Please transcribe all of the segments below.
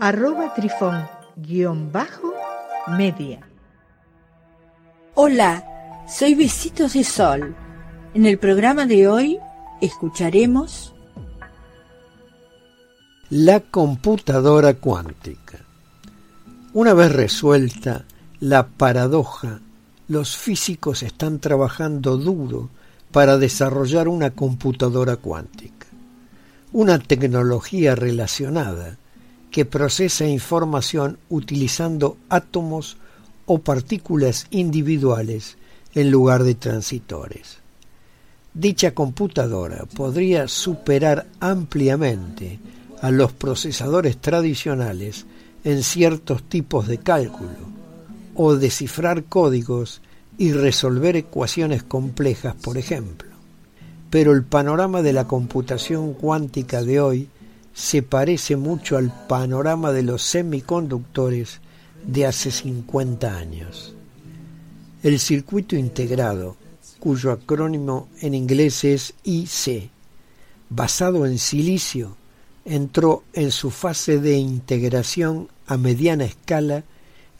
arroba trifón guion bajo media. Hola, soy Besitos de Sol. En el programa de hoy escucharemos la computadora cuántica. Una vez resuelta la paradoja, los físicos están trabajando duro para desarrollar una computadora cuántica, una tecnología relacionada que procesa información utilizando átomos o partículas individuales en lugar de transitores. Dicha computadora podría superar ampliamente a los procesadores tradicionales en ciertos tipos de cálculo o descifrar códigos y resolver ecuaciones complejas, por ejemplo. Pero el panorama de la computación cuántica de hoy se parece mucho al panorama de los semiconductores de hace 50 años. El circuito integrado, cuyo acrónimo en inglés es IC, basado en silicio, entró en su fase de integración a mediana escala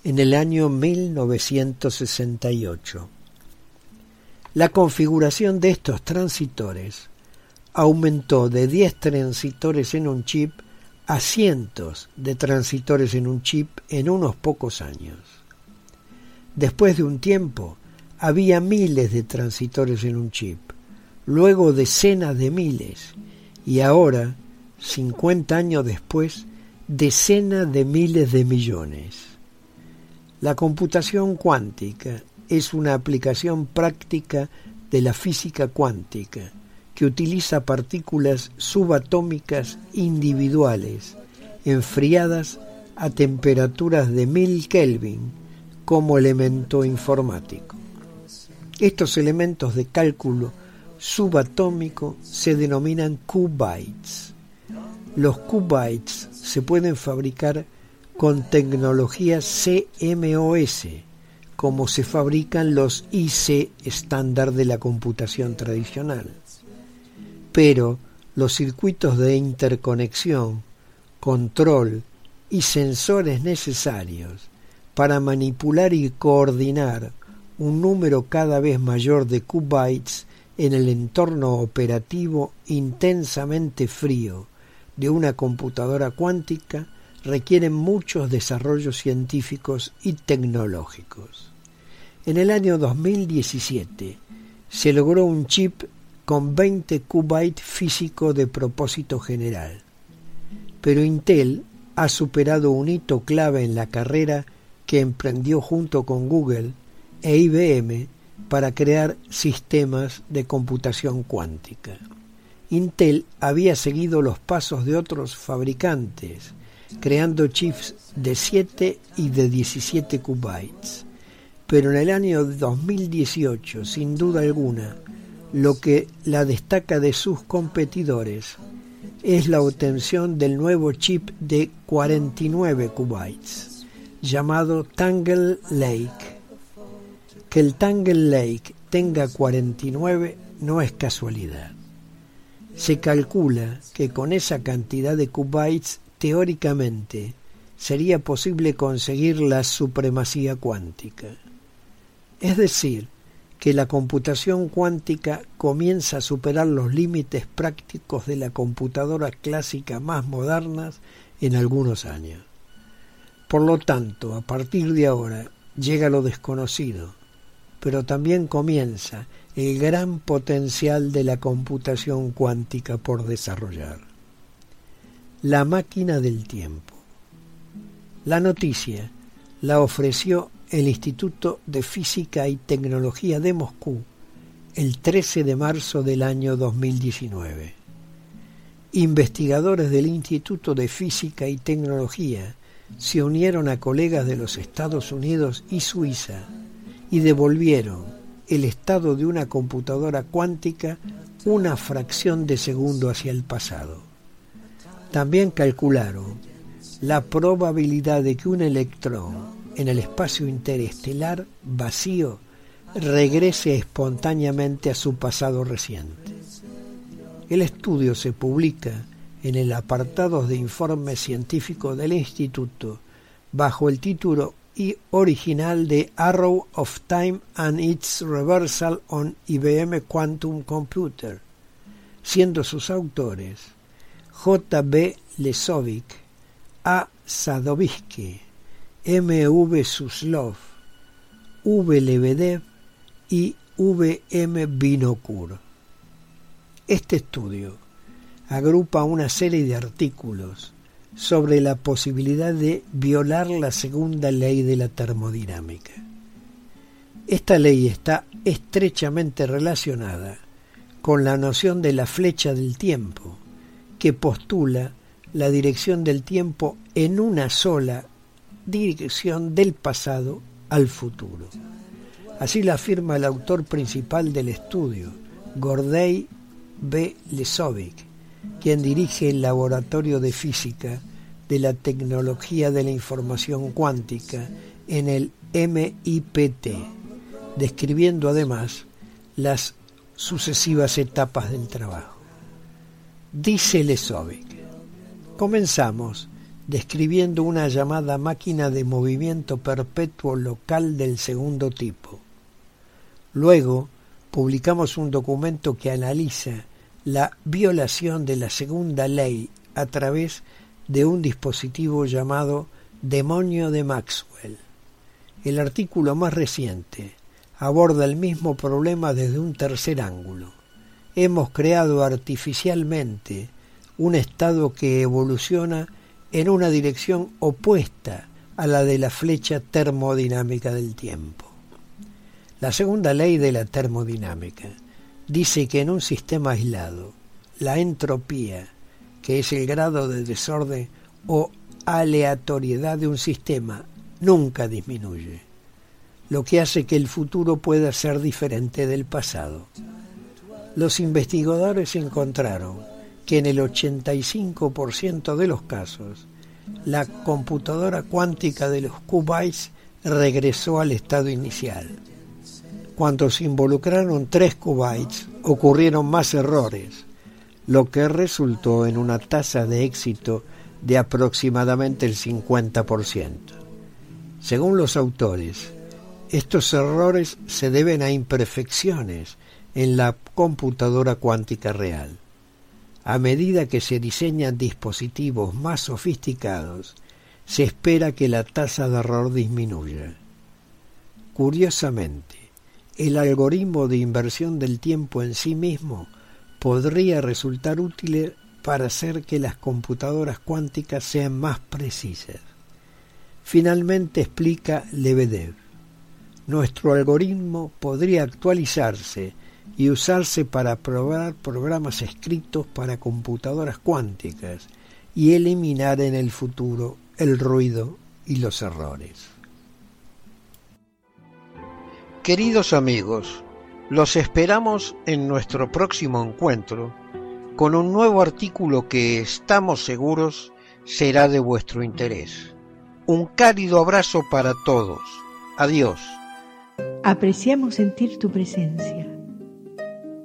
en el año 1968. La configuración de estos transitores aumentó de 10 transitores en un chip a cientos de transitores en un chip en unos pocos años. Después de un tiempo, había miles de transitores en un chip, luego decenas de miles, y ahora, 50 años después, decenas de miles de millones. La computación cuántica es una aplicación práctica de la física cuántica que utiliza partículas subatómicas individuales enfriadas a temperaturas de 1000 Kelvin como elemento informático. Estos elementos de cálculo subatómico se denominan qubits. Los qubits se pueden fabricar con tecnología CMOS, como se fabrican los IC estándar de la computación tradicional pero los circuitos de interconexión, control y sensores necesarios para manipular y coordinar un número cada vez mayor de qubits en el entorno operativo intensamente frío de una computadora cuántica requieren muchos desarrollos científicos y tecnológicos. En el año 2017 se logró un chip con 20 qubits físico de propósito general. Pero Intel ha superado un hito clave en la carrera que emprendió junto con Google e IBM para crear sistemas de computación cuántica. Intel había seguido los pasos de otros fabricantes, creando chips de 7 y de 17 qubits. Pero en el año 2018, sin duda alguna, lo que la destaca de sus competidores es la obtención del nuevo chip de 49 qubits, llamado Tangle Lake. Que el Tangle Lake tenga 49 no es casualidad. Se calcula que con esa cantidad de qubits, teóricamente, sería posible conseguir la supremacía cuántica. Es decir, que la computación cuántica comienza a superar los límites prácticos de la computadora clásica más modernas en algunos años. Por lo tanto, a partir de ahora llega lo desconocido, pero también comienza el gran potencial de la computación cuántica por desarrollar. La máquina del tiempo. La noticia la ofreció el Instituto de Física y Tecnología de Moscú el 13 de marzo del año 2019. Investigadores del Instituto de Física y Tecnología se unieron a colegas de los Estados Unidos y Suiza y devolvieron el estado de una computadora cuántica una fracción de segundo hacia el pasado. También calcularon la probabilidad de que un electrón en el espacio interestelar vacío regrese espontáneamente a su pasado reciente. El estudio se publica en el apartado de informe científico del Instituto bajo el título original de Arrow of Time and its Reversal on IBM Quantum Computer, siendo sus autores J. B. Lesovic, A. Sadovsky, M. V. Suslov, V. Lebedev y V. M. Binokur. Este estudio agrupa una serie de artículos sobre la posibilidad de violar la segunda ley de la termodinámica. Esta ley está estrechamente relacionada con la noción de la flecha del tiempo, que postula la dirección del tiempo en una sola dirección del pasado al futuro. Así lo afirma el autor principal del estudio, Gordey B. Lesovic, quien dirige el Laboratorio de Física de la Tecnología de la Información Cuántica en el MIPT, describiendo además las sucesivas etapas del trabajo. Dice Lesovic, comenzamos describiendo una llamada máquina de movimiento perpetuo local del segundo tipo. Luego publicamos un documento que analiza la violación de la segunda ley a través de un dispositivo llamado demonio de Maxwell. El artículo más reciente aborda el mismo problema desde un tercer ángulo. Hemos creado artificialmente un estado que evoluciona en una dirección opuesta a la de la flecha termodinámica del tiempo. La segunda ley de la termodinámica dice que en un sistema aislado, la entropía, que es el grado de desorden o aleatoriedad de un sistema, nunca disminuye, lo que hace que el futuro pueda ser diferente del pasado. Los investigadores encontraron que en el 85% de los casos, la computadora cuántica de los qubits regresó al estado inicial cuando se involucraron tres qubits, ocurrieron más errores, lo que resultó en una tasa de éxito de aproximadamente el 50%. Según los autores, estos errores se deben a imperfecciones en la computadora cuántica real. A medida que se diseñan dispositivos más sofisticados, se espera que la tasa de error disminuya. Curiosamente, el algoritmo de inversión del tiempo en sí mismo podría resultar útil para hacer que las computadoras cuánticas sean más precisas. Finalmente explica Lebedev, nuestro algoritmo podría actualizarse y usarse para probar programas escritos para computadoras cuánticas y eliminar en el futuro el ruido y los errores. Queridos amigos, los esperamos en nuestro próximo encuentro con un nuevo artículo que estamos seguros será de vuestro interés. Un cálido abrazo para todos. Adiós. Apreciamos sentir tu presencia.